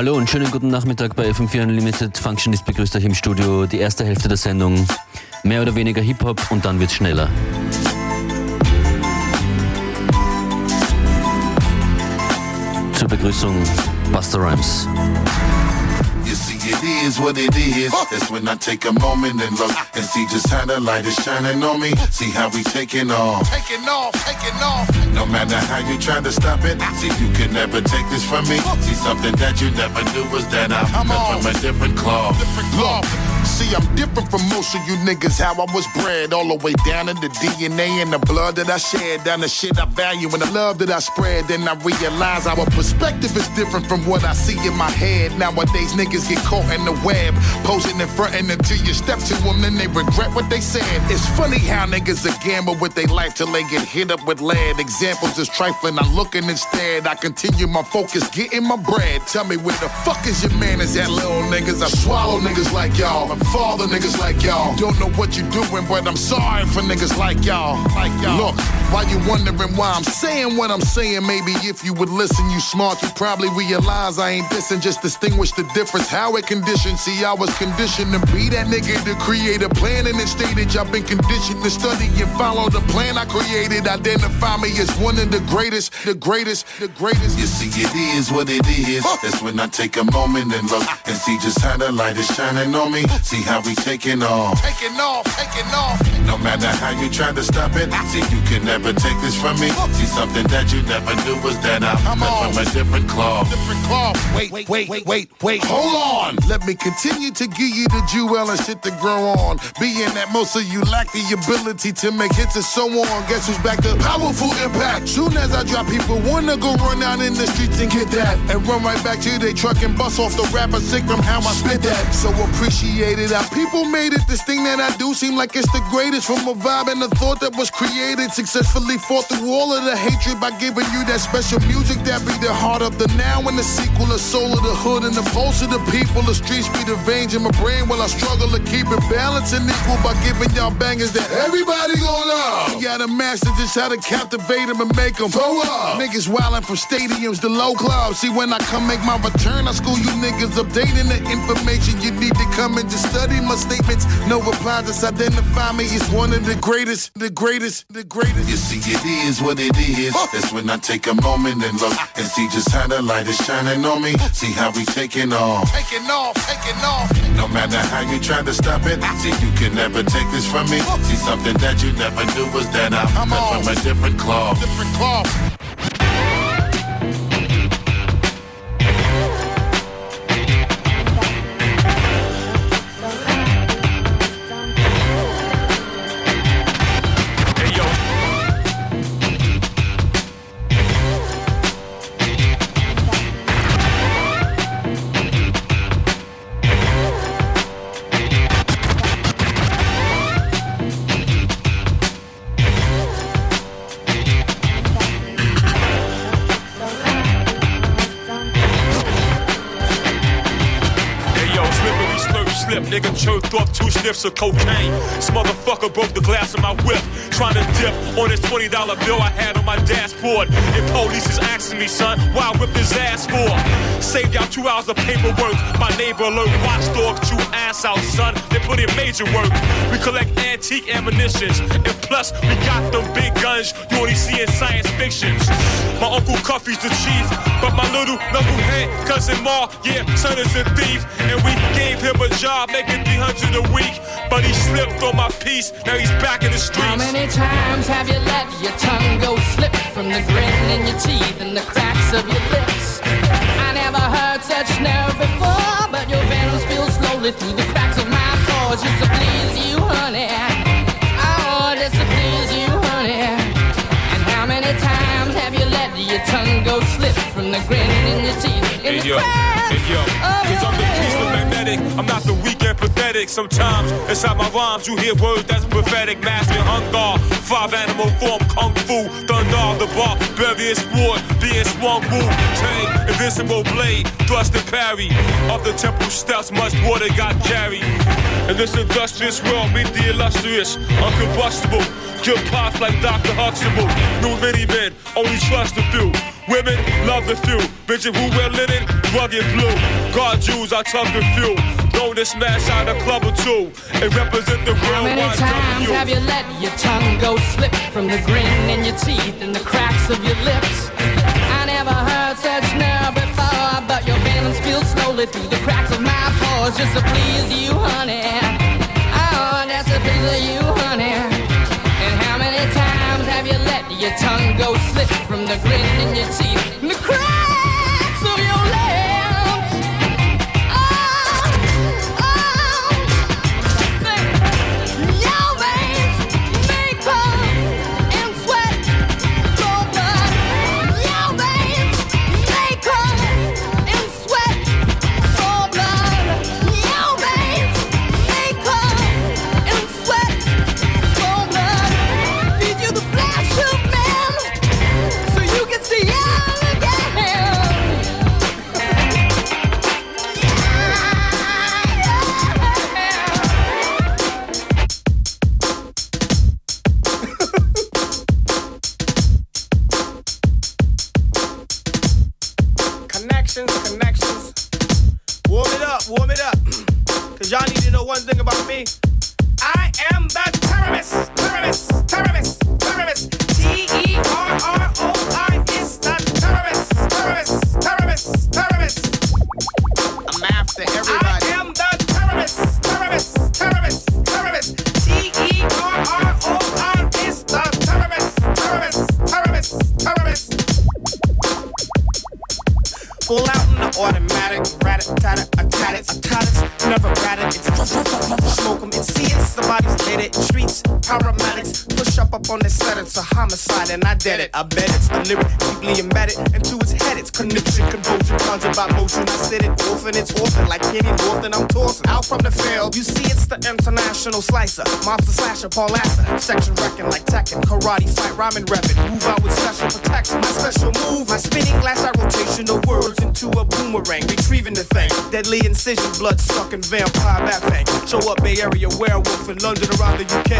Hallo und schönen guten Nachmittag bei FM4 Unlimited. Functionist begrüßt euch im Studio. Die erste Hälfte der Sendung. Mehr oder weniger Hip-Hop und dann wird's schneller. Zur Begrüßung Buster Rhymes. You see, it is what it is. That's when I take a moment and look and see just how the light is shining on me. See how we taking off. Taking off, taking off. No matter how you try to stop it, see, you can never take this from me. See, something that you never knew was that I'm from a different cloth. Different cloth. See, I'm different from most of you niggas, how I was bred. All the way down in the DNA and the blood that I shed. Down the shit I value and the love that I spread. Then I realize our perspective is different from what I see in my head. Nowadays, niggas get caught in the web. Posing in front and until you step to them, then they regret what they said. It's funny how niggas are gamble with their life till they get hit up with lead. Examples is trifling, I'm looking instead. I continue my focus, getting my bread. Tell me where the fuck is your man? Is that little niggas? I swallow niggas like y'all and father niggas like y'all. Don't know what you're doing, but I'm sorry for niggas like y'all. Like y'all. Look, while you wondering why I'm saying what I'm saying, maybe if you would listen, you smart, you probably realize I ain't dissing, just distinguish the difference. How it conditioned. See, I was conditioned to be that nigga to create a plan in this stage. I've been conditioned to study and follow the plan I created. Identify me as one of the greatest, the greatest, the greatest. You see, it is what it is. That's when I take a moment and look and see just how the light is shining on me. See how we taking off. Taking off, taking off. No matter how you try to stop it, see, you can never take this from me. See, something that you never knew was that I'm cut from a different cloth. Different cloth. Wait, wait, wait, wait, wait. Hold on. Let me continue to give you the jewel and shit to grow on. Being that most of you lack the ability to make hits and so on. Guess who's back to powerful impact? Soon as I drop, people wanna go run out in the streets and get that. And run right back to their truck and bust off the rapper sick from how I spit that. So appreciate it. How people made it. This thing that I do seem like it's the greatest. From a vibe and a thought that was created. Successfully fought through all of the hatred by giving you that special music that be the heart of the now and the sequel, the soul of the hood and the pulse of the people. The streets be the veins in my brain while I struggle to keep it balanced and equal by giving y'all bangers that everybody gon' love. You gotta master just how to captivate them and make them throw up. Niggas wildin' from stadiums to low clubs. See, when I come make my return, I school you niggas updating the information you need to come and just study my statements. No reply, just identify me as one of the greatest, the greatest, the greatest. You see, it is what it is. That's when I take a moment and look and see just how the light is shining on me. See how we taking off. Taking off, taking off. No matter how you try to stop it, ah. see, you can never take this from me. See, something that you never knew was that I'm from a different cloth. Different cloth. Nigga choked off two sniffs of cocaine. This motherfucker broke the glass of my whip. Trying to dip on this $20 bill I had on my dashboard. And police is asking me, son, why I whipped his ass for? Saved y'all two hours of paperwork. My neighbor alert watchdog, you ass out, son. They put in major work. We collect antique ammunitions. And plus, we got them big guns you only see in science fictions. My uncle Cuffy's the chief, but my little knucklehead cousin Ma, yeah, son is a thief. And we gave him a job making 300 a week. But he slipped on my piece, now he's back in the streets. How many times have you let your tongue go slip from the grin in your teeth and the cracks of your lips? I never heard such nerve before, but your venom spills slowly through the cracks of just to please you, honey. Oh, just to please you, honey. And how many times have you let your tongue go slip from the grin in your teeth and Hey the yo, hey yo, I'm not the weak and pathetic. Sometimes inside my rhymes you hear words that's prophetic. Master hunger, five animal form, kung fu, thunder, the bar, barbarian sport, being swung, wu, tang, Invisible blade, thrust and parry. Up the temple steps, much water got carried. In this industrious world, meet the illustrious, uncombustible. Kill pops like Dr. Huxtable. New many men, only trust a few. Women love the few. Bitches who wear linen, rugged blue. God Jews, I tug the few. Known to smash out a club or two and represent the How many times have you let your tongue go slip from the grin in your teeth the grin in your teeth it's a homicide, and I did it, I bet it's a lyric deeply embedded into its head, it's conniption, convulsion, conjured by motion, I said it, orphan, it's orphan, like Kenny Norton, I'm tossing. Out from the field, you see it's the international slicer, monster slasher, Paul Lasser, section wrecking like Tekken, karate fight, rhyming rapping, move out with special protection, my special move, my spinning out rotation of words into a boomerang, retrieving the thing, deadly incision, blood sucking vampire bat thing, show up Bay Area werewolf in London around the UK,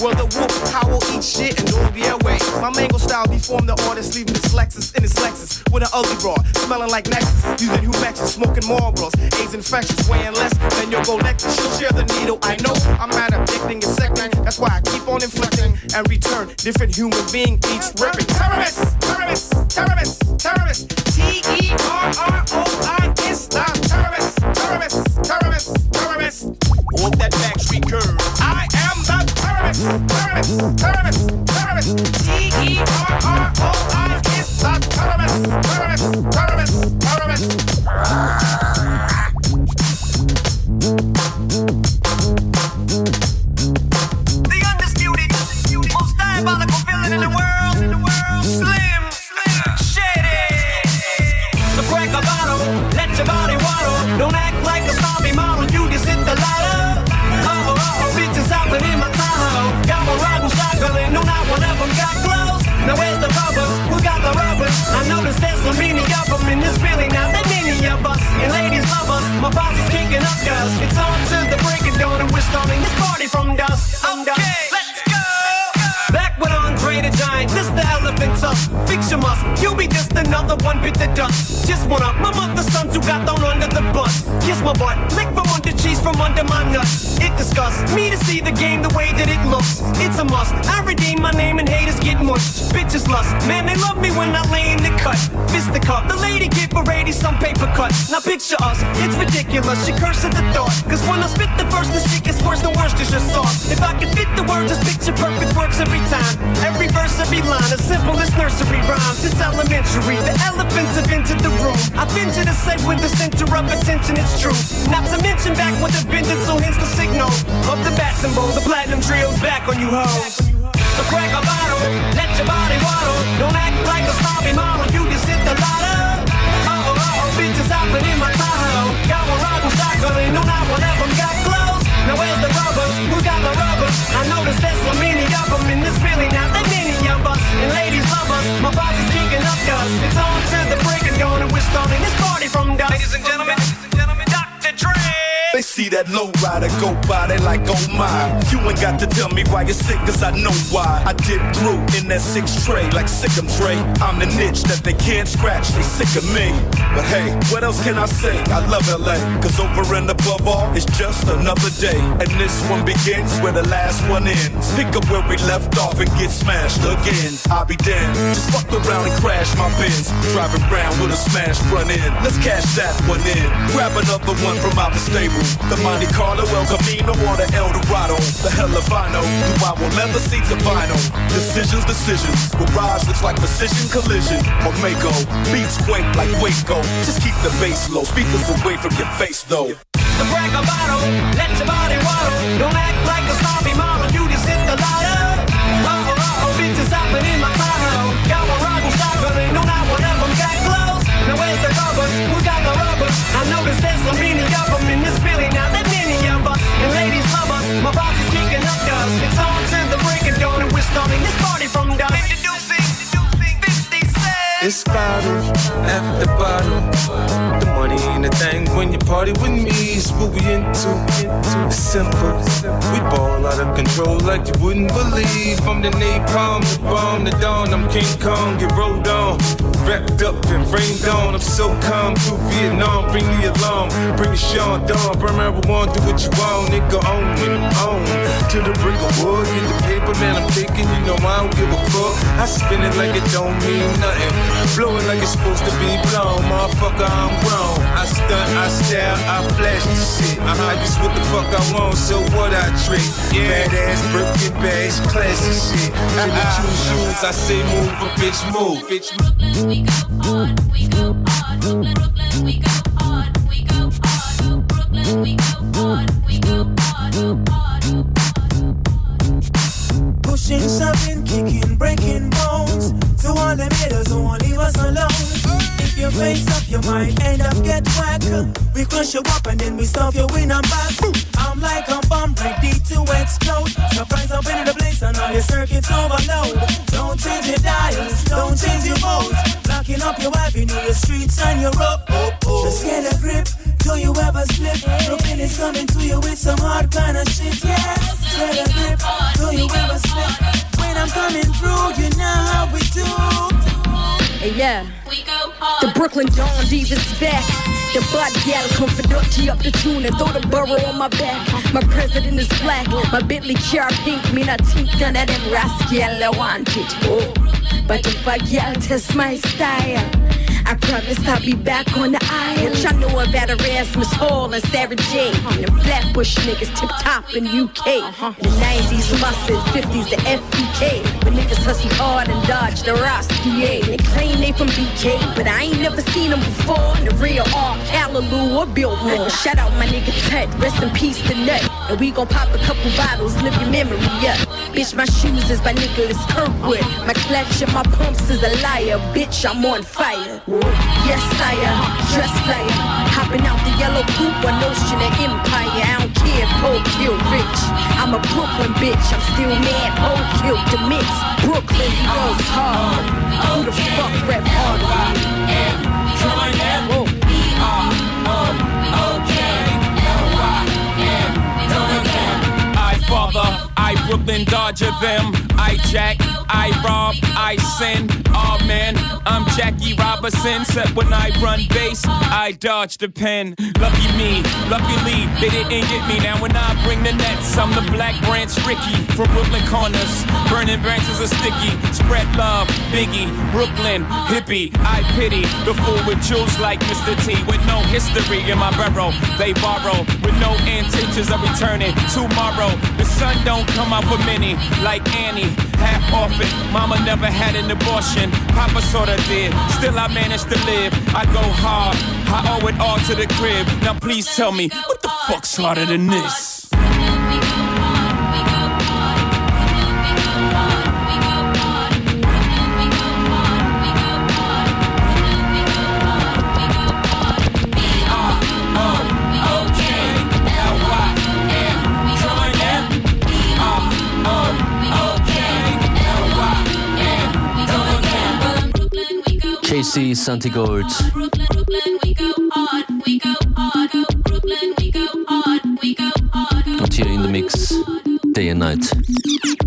well the wolf howl, eat shit and all the airways, my mango style deformed the artist, leaving his Lexus in his Lexus with an ugly broad, smelling like Nexus, using humections, smoking Marlboros, AIDS infections, weighing less than your necklace, she'll share the needle, I know, I'm mad addicting, it's second, that's why I keep on inflicting and return. Different human being each ripping. Terrorists, terrorists, terrorists, terrorists, T-E-R-R-O-I is the uh, terrorist, terrorist, terrorist, terrorist. Walk that back curve. I am the terrorist, terrorist, terrorist, terrorist, T-E-R-R-O-I is the terrorist, terrorist, terrorist, terrorist. Dusk. Okay, Fix your must, you'll be just another one bit the dust. Just one up my mother's sons who got thrown under the bus. Kiss my butt, lick from under cheese from under my nuts. It disgusts me to see the game the way that it looks. It's a must. I redeem my name and haters get mushed. Bitches lust, man, they love me when I lay in the cut. Fist the cup, the lady a lady some paper cut. Now picture us, it's ridiculous. She cursed the thought. Cause when I spit the verse, the shit gets worse, the worst is your sauce. If I could fit the words, just picture perfect works every time. Every verse, every line, as simple as nursery rhymes. It's elementary. The elephants have entered the room. I've been to the set with the center of attention, it's true. Not to mention back with the vengeance, so hence the signal of the bat symbol. The platinum trio's back on you hoes. So crack a bottle, let your body waddle. Don't act like a snobby model, you just hit the lotto. Oh, oh, oh, bitches hopping in my Tahoe. Got one riding shotgun, and no, not one of them got clothes. Now where's the rubbers? Who got the rubbers? I noticed there's so many of them, and there's really not that my body's kicking up dust. It's on to the break of dawn, and we're starting this party from dusk. Ladies and gentlemen that low rider go by, they like, oh my. You ain't got to tell me why you're sick, cause I know why. I dip through in that six tray, like sick of Dre. I'm the niche that they can't scratch, they sick of me. But hey, what else can I say? I love LA, cause over and above all, it's just another day. And this one begins where the last one ends. Pick up where we left off and get smashed again. I'll be damned. Just fuck around and crash my bins. Driving around with a smashed front end. Let's cash that one in. Grab another one from out the stable. The Monte Carlo, El Camino, or the Eldorado. The hell if I know. Do I want leather seats or vinyl? Decisions, decisions. Garage looks like precision collision. Mako. Beats quake like Waco. Just keep the bass low. Speakers away from your face though. A bottle, let your body waddle. Don't act like a sloppy It's bottle after bottle. The money ain't a thing when you party with me. It's what we into. It's simple. We ball out of control like you wouldn't believe. From the napalm, the bomb, the dawn. I'm King Kong, get rolled on. Wrapped up and rained on. I'm so calm through Vietnam. Bring the alarm, bring the Sean Dawn. Burn marijuana, do what you want. Nigga on when on. To the brick of wood, get the paper, man. I'm taking, you know I don't give a fuck. I spin it like it don't mean nothing. Blow it like it's supposed to be blown. Motherfucker, I'm grown. I stunt, I style, I flash the shit. I just what the fuck I want, so what I trick. Bad ass Birkin bags, classic shit. Uh-uh. Jimmy Choo shoes, I say move, a bitch move. Bitch move. we go hard, we go hard. Brooklyn, we go hard, we go hard. Brooklyn, we go hard, we go hard, hard. Pushing, shoving, kicking, breaking bones. To all the haters who won't leave us alone. If you face up, you might end up get whacked. We crush you up and then we stuff you in a back. I'm like a bomb ready to explode. Surprise up in the place and all your circuits overload. Don't change your dials, don't change your modes. Blocking up your avenue, your streets and your road. Just get a grip. Do you ever slip? Brooklyn is coming to you with some hard kind of shit, yes. Get a grip. Coming through, you know how we do. Hey, yeah. We go hard. The Brooklyn Dawn Divas back. The bud gal come for dirty up the tune and throw the burrow on my back. My president is black, my Bentley car pink. Me not think none of them rascal I want it. Oh. But if a gal test my style, I promise I'll be back on the island. Y'all know about Erasmus Hall and Sarah J. And the Flatbush niggas tip top in UK. Uh-huh. In The 90s Muscle, 50s the FBK. But niggas hustle hard and dodge the Rostier. They claim they from BK, but I ain't never seen them before. In The real R. Callaloo or Billboard. Shout out my nigga Ted, rest in peace to Nut. And we gon' pop a couple bottles, live your memory up. Bitch, my shoes is by Nicholas Kirkwood. My clutch and my pumps is a liar. Bitch, I'm on fire. Yes, I sire, dress flyer. Hopping out the yellow coupe, one notion of empire. I don't care if Poe kill rich. I'm a Brooklyn bitch, I'm still mad. Poe killed the mix. Brooklyn goes hard. Who the fuck rap hard? Whoa. Father, I Brooklyn Dodger them. I jack, I rob, I sin. Oh man, I'm Jackie Robinson. Except when I run base, I dodge the pen. Lucky me, luckily they didn't get me. Now when I bring the nets, I'm the black Branch Rickey from Brooklyn corners. Burning branches are sticky. Spread love, Biggie, Brooklyn, hippie. I pity the fool with jewels like Mr. T. With no history in my barrel, they borrow with no intentions of returning tomorrow. The sun don't come out for many, like Annie. Half orphan, mama never had an abortion. Papa sorta did, still I managed to live. I go hard, I owe it all to the crib. Now please tell me, what the fuck's harder than this? KC Santigold. Und hier in the mix, day and night.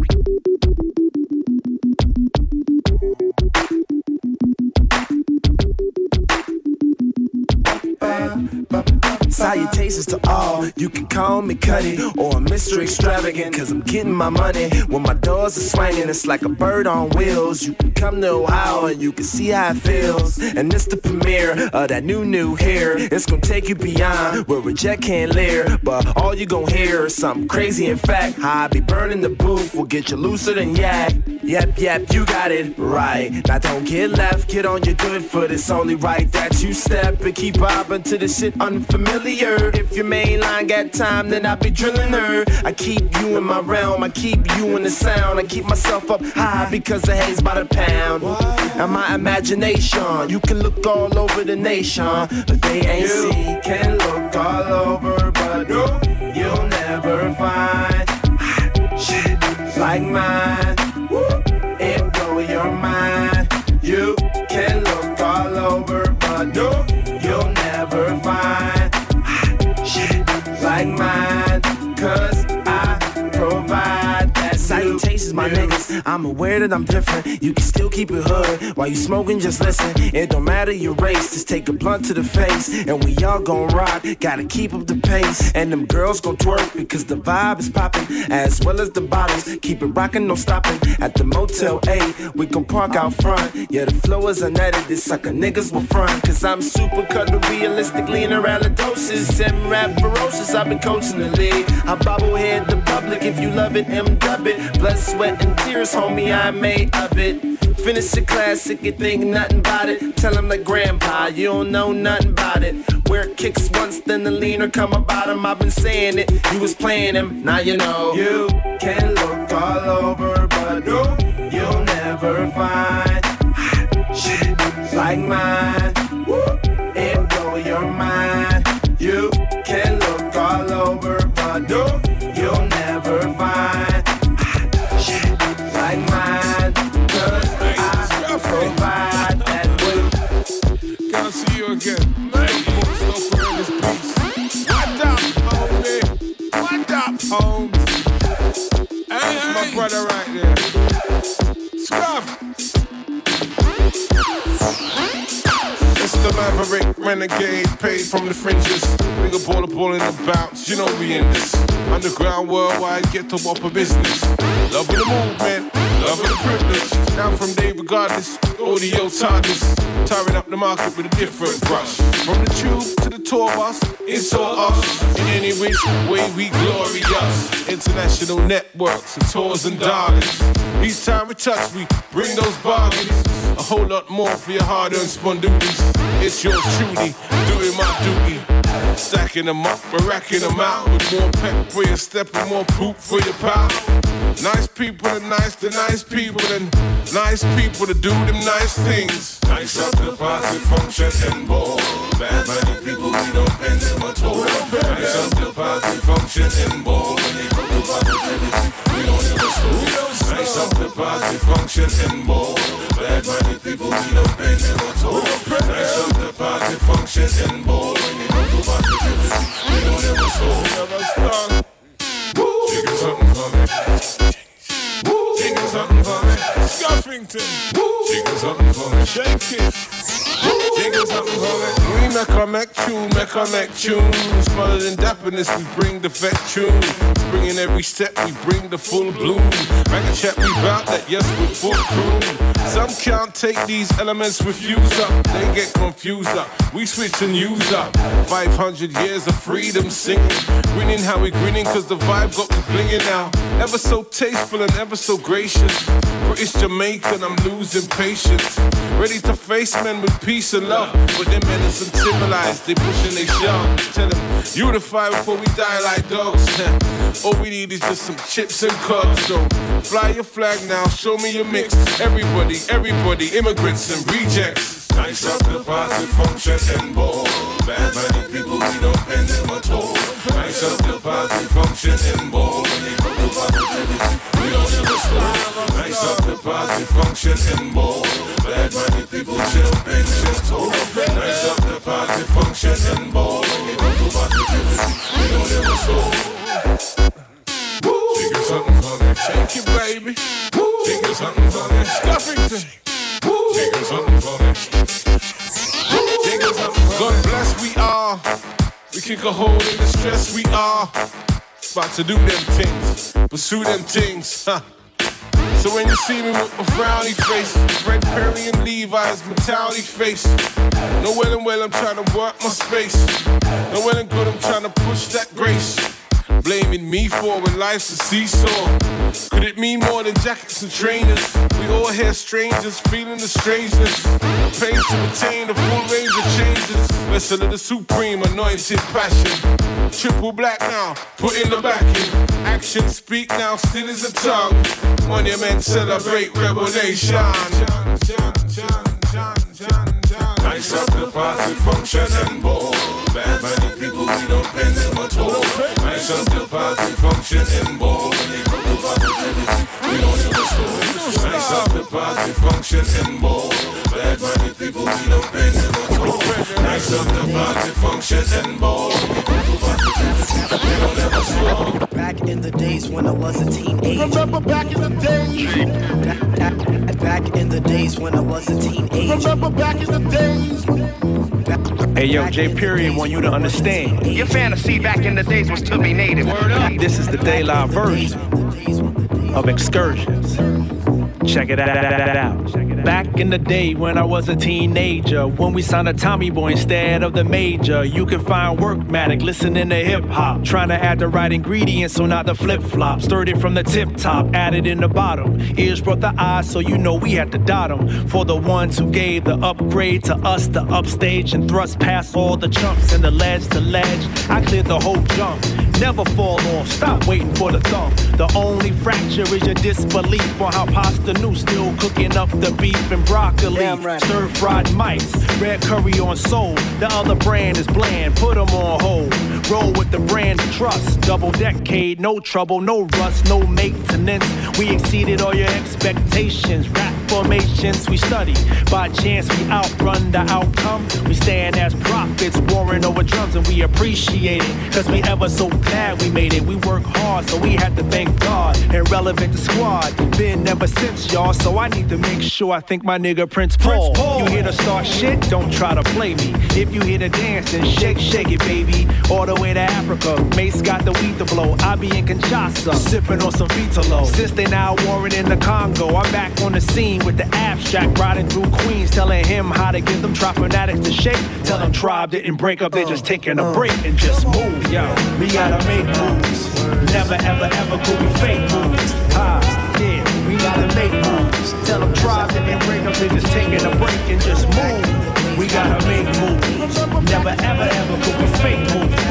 To all. You can call me Cudi or Mr. Extravagant, cause I'm getting my money. When my doors are swinging, it's like a bird on wheels. You can come to Ohio and you can see how it feels. And it's the premiere of that new, new hair. It's gonna take you beyond where a jet can't leer. But all you gonna hear is something crazy. In fact, I be burning the booth will get you looser than yak. Yep, yep, you got it right. Now don't get left, get on your good foot. It's only right that you step and keep bobbing to the shit unfamiliar. If your main line got time, then I be drilling her. I keep you in my realm, I keep you in the sound. I keep myself up high because the haze by the pound. And my imagination, you can look all over the nation, but they ain't You see. can look all over, but no, you'll never find shit like mine. Aware that I'm different. You can still keep it hood while you smoking. Just listen. It don't matter your race. Just take a blunt to the face, and we all gon' rock. Gotta keep up the pace, and them girls gon' twerk because the vibe is popping, as well as the bottles. Keep it rocking, no stopping. At the Motel 8, we gon' park out front. Yeah, the flow is unedited. Sucker niggas will front, cause I'm super cut realistically in a doses. Seven rap ferocious. I've been coaching the league. I bobblehead the public if you love it. M dub it. Blood, sweat, and tears, homie. I made of it. Finish the classic, you think nothing about it. Tell him grandpa, you don't know nothing about it. Where it kicks once, then the leaner come about him. I've been saying it, you was playing him, now you know. You can look all over, but no, you'll never find shit like mine. Maverick renegade, paid from the fringes. Bigger baller ball in the bounce, you know we in this. Underground worldwide, get to whopper business. Love of the movement, love of the privilege. Down from day regardless, audio TARDIS. Tiring up the market with a different brush. From the tube to the tour bus, it's all us. In any which way we glorious. International networks and tours and darlings. Each time we touch, we bring those bargains. A whole lot more for your hard-earned spondoodies. It's yours truly, doing my duty. Stacking them up, we're racking them out. With more pep for your step and more poop for your pal. Nice people and nice to nice people and nice people to do them nice things. Nice up the party function and ball. Bad money people, we don't pay them at all. Nice up the party function and ball. When they come to positivity, we don't ever slow. Nice up the party function and ball. Bad money people, we don't pay them at all. Nice up the party function and ball. When they come to positivity, we don't ever slow. Chicken something for me. Something for me. Scuffington. Chicken something for me. Shake it. We make our make tune, make our make tunes. Smarter than dapperness, we bring the vet tune. Bringing every step, we bring the full bloom. Make a chat, we bout that, yes, we're full crew. Some can't take these elements, refuse up. They get confused up. We switch and use up. 500 years of freedom singing. Grinning how we grinning, cause the vibe got me blinging now. Ever so tasteful and ever so gracious. British Jamaican, I'm losing patience. Ready to face men with peace and love. But them men is uncivilized, they pushing they shove. Tell them, unify before we die like dogs. All we need is just some chips and cuts. So fly your flag now, show me your mix. Everybody, everybody, immigrants and rejects. Nice up the positive function and ball. Bad money people, we don't pay them at all. Nice up the positive function and ball. When they come to positivity, we don't ever slow. Nice up the positive function and ball. Bad money people, chill, pay them at all. Nice up the positive function and ball. When they come to positivity, we don't ever slow. She something for me. Thank you, baby. She got something for me. Stuffing. God bless we are. We kick a hole in the stress we are. About to do them things, pursue them things. Huh. So when you see me with my frowny face, Fred Perry and Levi's mentality face. No well and well I'm trying to work my space. No well and good I'm trying to push that grace. Blaming me for when life's a seesaw. Could it mean more than jackets and trainers? We all here strangers, feeling the strangeness. Pain to attain the full range of changes. Vessel of the supreme anointed passion. Triple black now, put in the back in. Action speak now, still is a tongue. Monument celebrate revelation. Nice up the party, function and ball. Bad money people, we don't pay them at all. Nice up the party, function and ball. When they come to positivity, we don't ever stop. Nice up the party, function and ball. Bad money people, we don't pay them at all. Nice up the party, function and ball. When they come to positivity, we don't ever stop. Back in the days when I was a teenager. Remember back in the days. Back, back, back in the days when I was a teenager. Remember back in the days. Hey yo, J. Period want you to understand. Your fantasy back in the days was to be native. Word up. This is the daylight version of excursions. Check it out. Back in the day when I was a teenager, when we signed a Tommy Boy instead of the major, you can find Workmatic listening to hip hop, trying to add the right ingredients so not the flip flop. Stirred it from the tip top, added in the bottom. Ears brought the eyes, so you know we had to dot 'em. For the ones who gave the upgrade to us, the upstage and thrust past all the chumps and the ledge to ledge. I cleared the whole jump. Never fall off, stop waiting for the thump. The only fracture is your disbelief on how Pasta New still cooking up the beef and broccoli. Stir fried mice, red curry on soul. The other brand is bland, put 'em on hold. Roll with the brand of trust. Double decade, no trouble, no rust, no maintenance. We exceeded all your expectations. Rap formations we study. By chance, we outrun the outcome. We stand as prophets, warring over drums, and we appreciate it. Cause we ever so glad we made it. We work hard, so we had to thank God. And relevant to squad. Been ever since, y'all, so I need to make sure I thank my nigga Prince Paul. You here to start shit? Don't try to play me. If you here to dance, then shake, shake it, baby. All the way to Africa. Mace got the weed to blow. I be in Kinshasa, sipping on some Vitalo. Since they now warring in the Congo, I'm back on the scene with the abstract, riding through Queens, telling him how to get them trap fanatics to shake. Tell them tribe didn't break up, they just taking a break and just move, yo. We gotta make moves. Never ever ever could we fake moves. Ha, yeah, we gotta make moves. Tell them tribe didn't break up, they just taking a break and just move. We gotta make moves. Never ever ever could we fake moves.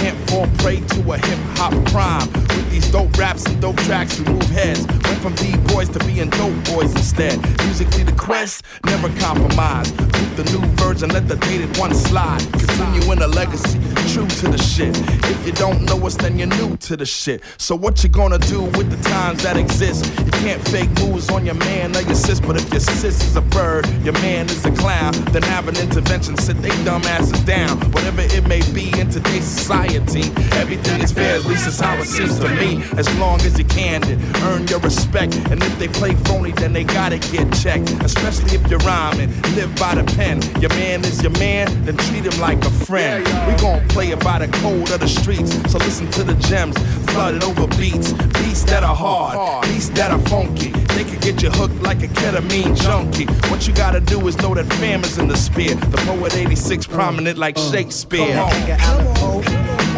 Can't fall prey to a hip hop crime. With these dope raps and dope tracks, we move heads. Went from B-boys to being dope boys instead. Musically, the quest, never compromise. Keep the new virgin, let the dated one slide. Continue in a legacy, true to the shit. If you don't know us, then you're new to the shit. So what you gonna do with the times that exist? You can't fake moves on your man or your sis, but if your sis is a bird, your man is a clown, then have an intervention, sit they dumb asses down. Whatever it may be in today's society, everything is fair, at least it's how it seems to me. As long as you're candid, earn your respect. And if they play phony, then they gotta get checked. Especially if you're rhyming, live by the pen. Your man is your man, then treat him like a friend. We gon' play it by the code of the streets. So listen to the gems, flooded over beats. Beats that are hard, beats that are funky. They could get you hooked like a ketamine junkie. What you gotta do is know that fam is in the spear. The poet 86 prominent like uh, Shakespeare.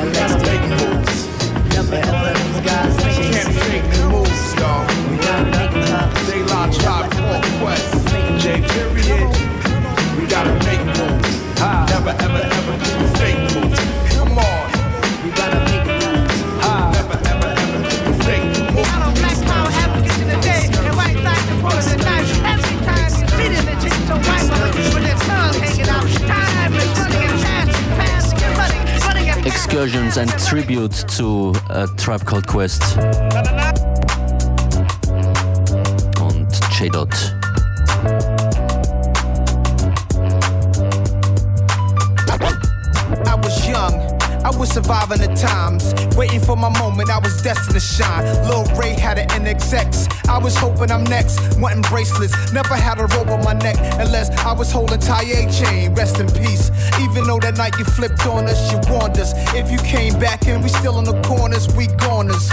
And let's take moves. Never ever these guys Can't fake the moves, y'all. We gotta make moves. They lie, tribe, call quest. J period. We gotta make moves. Never ever ever do fake moves. Ist ein Tribute zu A Tribe Called Quest und J-Dot. I was surviving the times, waiting for my moment. I was destined to shine. Lil Ray had an NXX. I was hoping I'm next, wanting bracelets. Never had a rope on my neck unless I was holding Taye chain. Rest in peace. Even though that night you flipped on us, you warned us. If you came back and we still in the corners, we goners.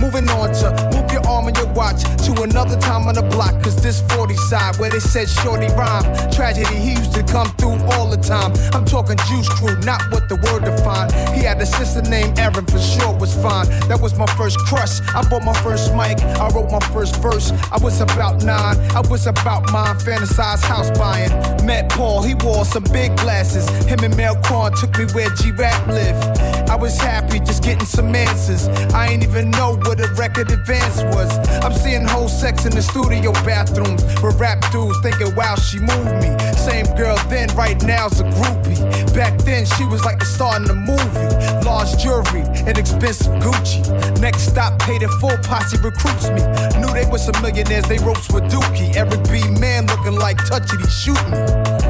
Moving on to move your arm and your watch to another time on the block. Cause this 40 side where they said shorty rhyme. Tragedy, he used to come through all the time. I'm talking juice crew, not what the word defined. He had a sister named Erin, for sure was fine. That was my first crush. I bought my first mic, I wrote my first verse. I was about nine, I was about mine, fantasized house buying. Met Paul, he wore some big glasses. Him and Mel took me where G Rap lived. I was happy just getting some answers. I ain't even know what a record advance was. I'm seeing whole sex in the studio bathrooms where rap dudes thinking, wow, she moved me. Same girl then, right now's a groupie. Back then, she was like the star in the movie. Large jewelry and expensive Gucci. Next stop, paid in full, posse recruits me. Knew they were some millionaires, they ropes with Dookie. Every B man looking like touchy, shoot me.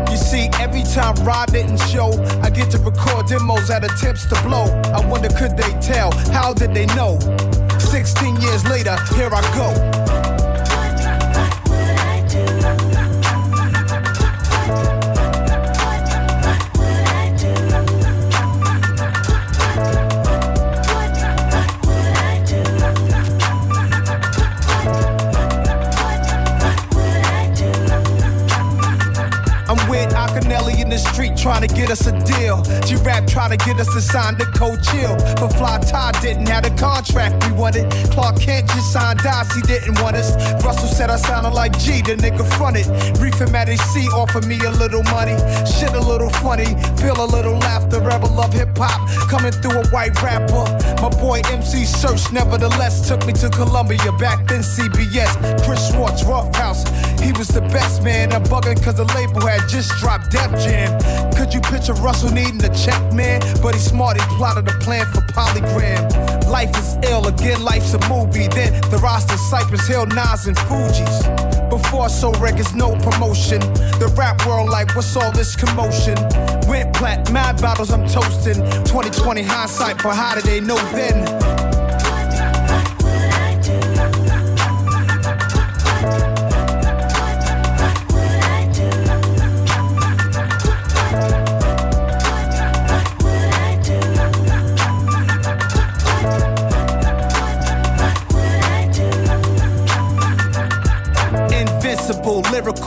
You see, every time Rod didn't show, I get to record demos at attempts to blow. I wonder, could they tell? How did they know? 16 years later, here I go. Street trying to get us a deal. G-Rap trying to get us to sign the code chill. But Fly Todd didn't have the contract we wanted. Clark Kent just signed Dice, he didn't want us. Russell said I sounded like G, the nigga fronted. Reef and Matty C offered me a little money. Shit a little funny, feel a little laughter. Rebel love hip hop coming through a white rapper. My boy MC Serch nevertheless took me to Columbia. Back then CBS, Chris Schwartz, Ruffhouse. He was the best man. I'm bugging cause the label had just dropped Def Jam. Could you picture Russell needing a check, man? But he's smart, he plotted a plan for Polygram. Life is ill, again, life's a movie. Then the roster Cypress Hill, Nas, and Fugees. Before sold records, no promotion. The rap world, like, what's all this commotion? Went plat, mad battles, I'm toasting. 2020 hindsight, but how did they know then?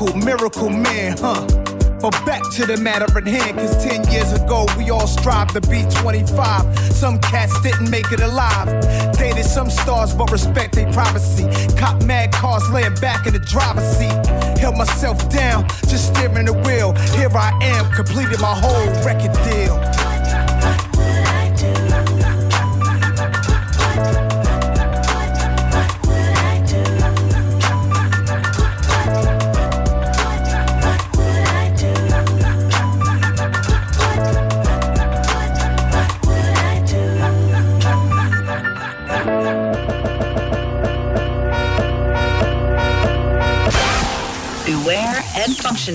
Lyrical, miracle man, huh? But back to the matter at hand, cause 10 years ago we all strived to be 25. Some cats didn't make it alive. Dated some stars, but respect their privacy. Cop mad cars laying back in the driver's seat. Held myself down, just steering the wheel. Here I am, completed my whole record deal.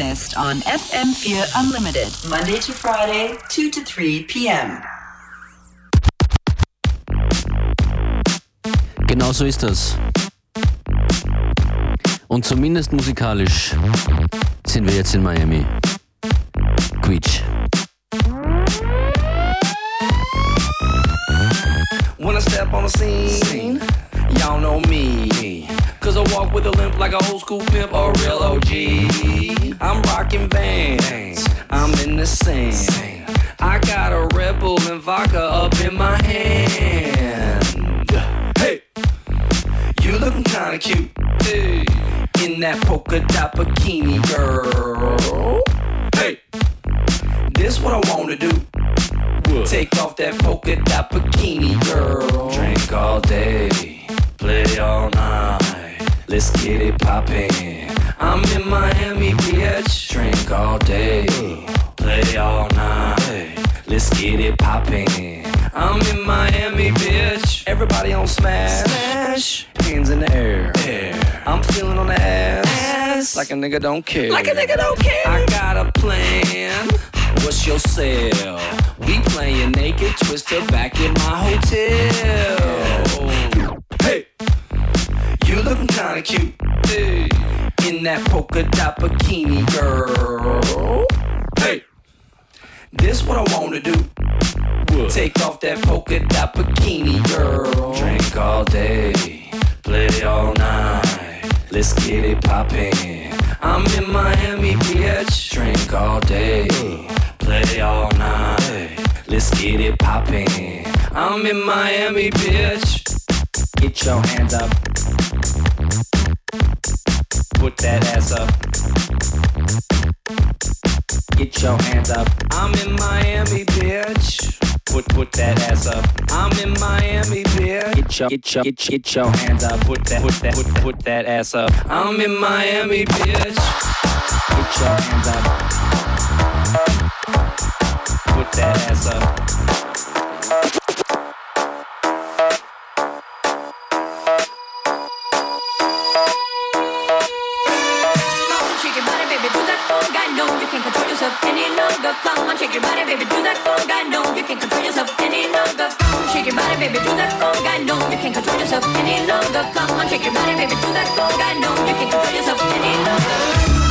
And Functionist on FM4 Unlimited, Monday to Friday, 2 to 3 p.m. Genau so ist das. Und zumindest musikalisch sind wir jetzt in Miami. Quietsch. When I step on the scene, y'all know me. Cause I walk with a limp like a old school pimp or a real OG. The. I got a Red Bull and vodka up in my hand. Hey, you looking kinda cute. Hey, in that polka dot bikini, girl. Hey, this what I wanna do. Take off that polka dot bikini, girl. Drink all day, play all night. Let's get it poppin'. I'm in Miami, bitch. Drink all day, all night. Let's get it poppin'. I'm in Miami, bitch. Everybody on smash. Smash. Hands in the air. air. I'm feeling on the ass. ass. Like a nigga don't care. Like a nigga don't care. I got a plan. What's your sale? We playing naked twister back in my hotel. Hey, you looking kinda cute. Hey, in that polka dot bikini, girl. This what I wanna do. Take off that polka dot bikini, girl. Drink all day, play all night. Let's get it poppin'. I'm in Miami, bitch. Drink all day, play all night. Let's get it poppin'. I'm in Miami, bitch. Get your hands up. Put that ass up. Get your hands up. I'm in Miami, bitch. Put put that ass up. I'm in Miami, bitch. Get your get your get, your- get your hands up. Put that put that put, put that ass up. I'm in Miami, bitch. Get your hands up. Put that ass baby, do that funk. I know you can't control yourself any longer. Come on, shake your body, baby, do that funk. I know you can't control yourself any longer.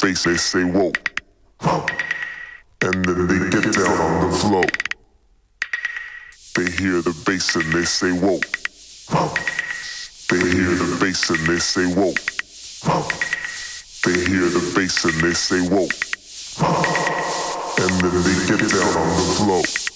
They say, say, whoa. And then they get down on the floor. They hear the bass and they say, whoa. They hear the bass and they say, whoa. They hear the bass and they say, whoa. And then they get down on the floor.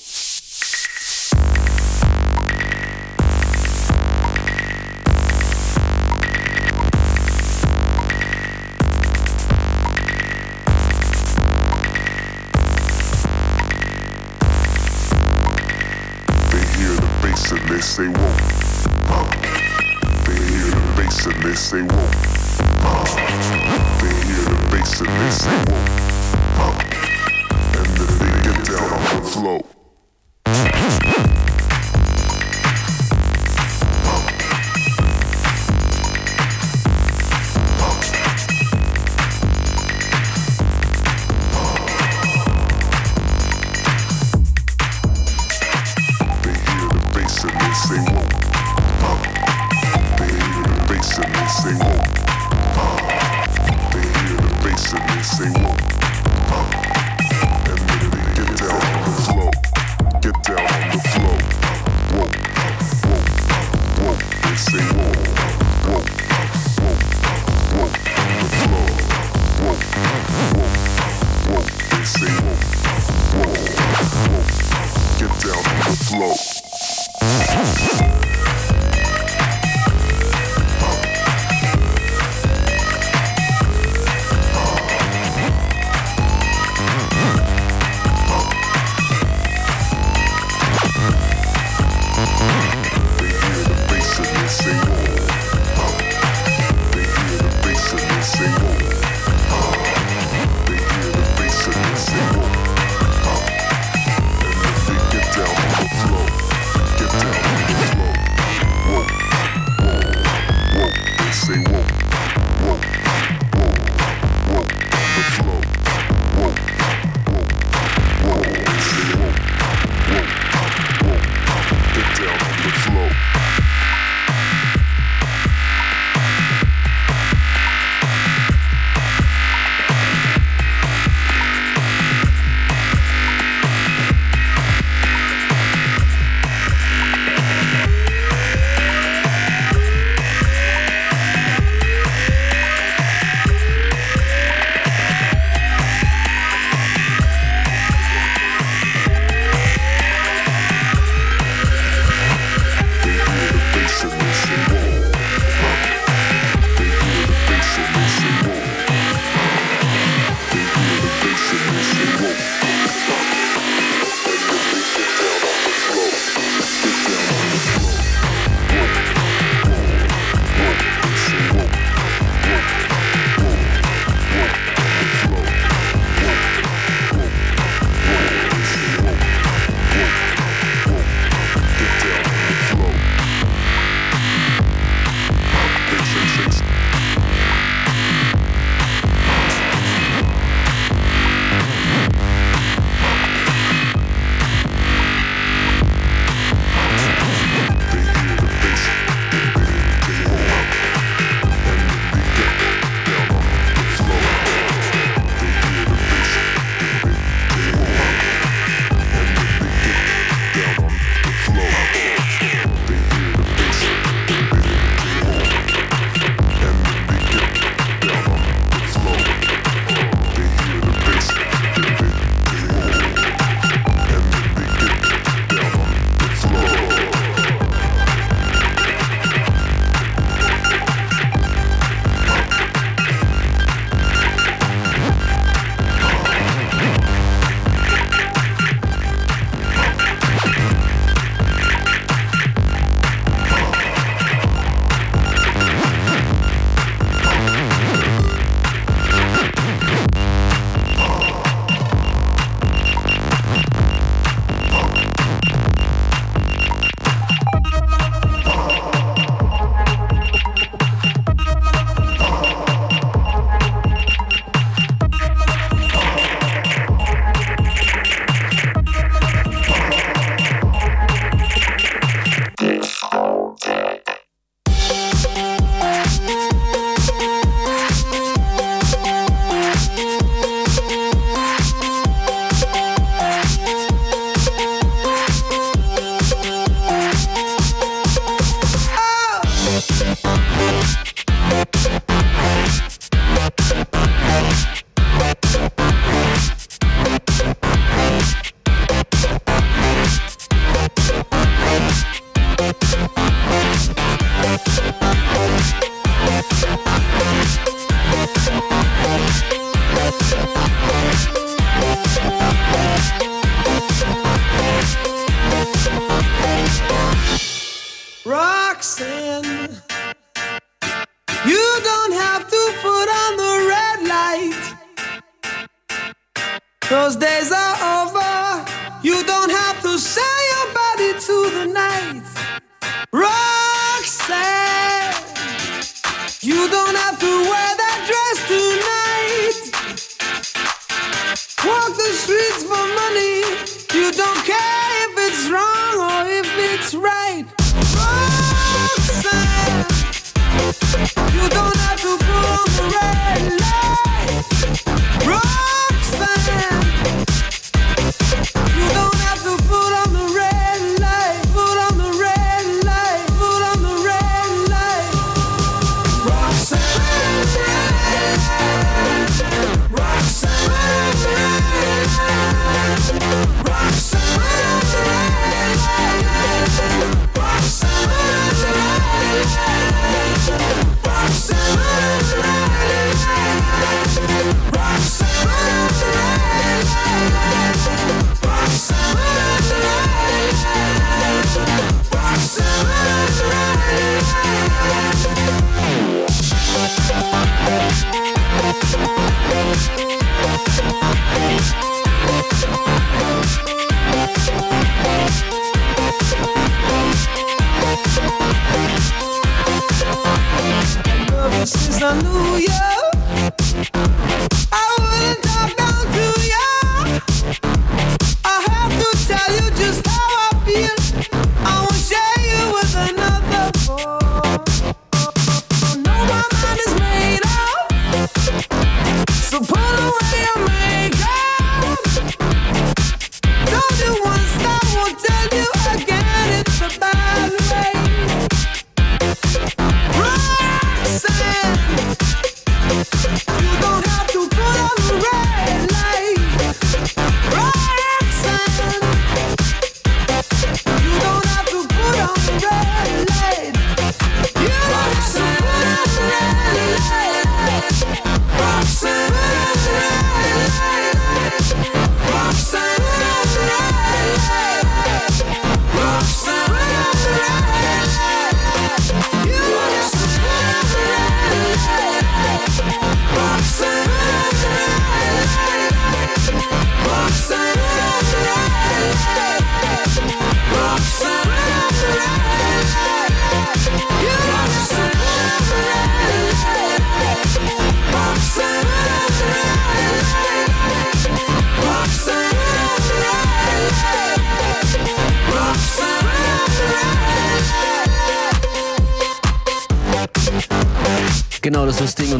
say whoa. Uh, they hear the bass and they say whoa. Uh, they hear the bass and they say whoa. Uh, and then they get down on the floor. They say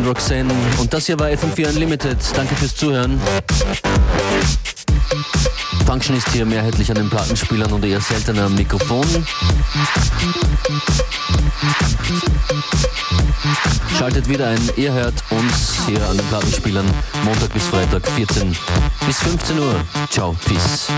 von Roxanne. Und das hier war FM4 Unlimited. Danke fürs Zuhören. Function ist hier mehrheitlich an den Plattenspielern und eher seltener am Mikrofon. Schaltet wieder ein, ihr hört uns hier an den Plattenspielern Montag bis Freitag 14 bis 15 Uhr. Ciao, peace.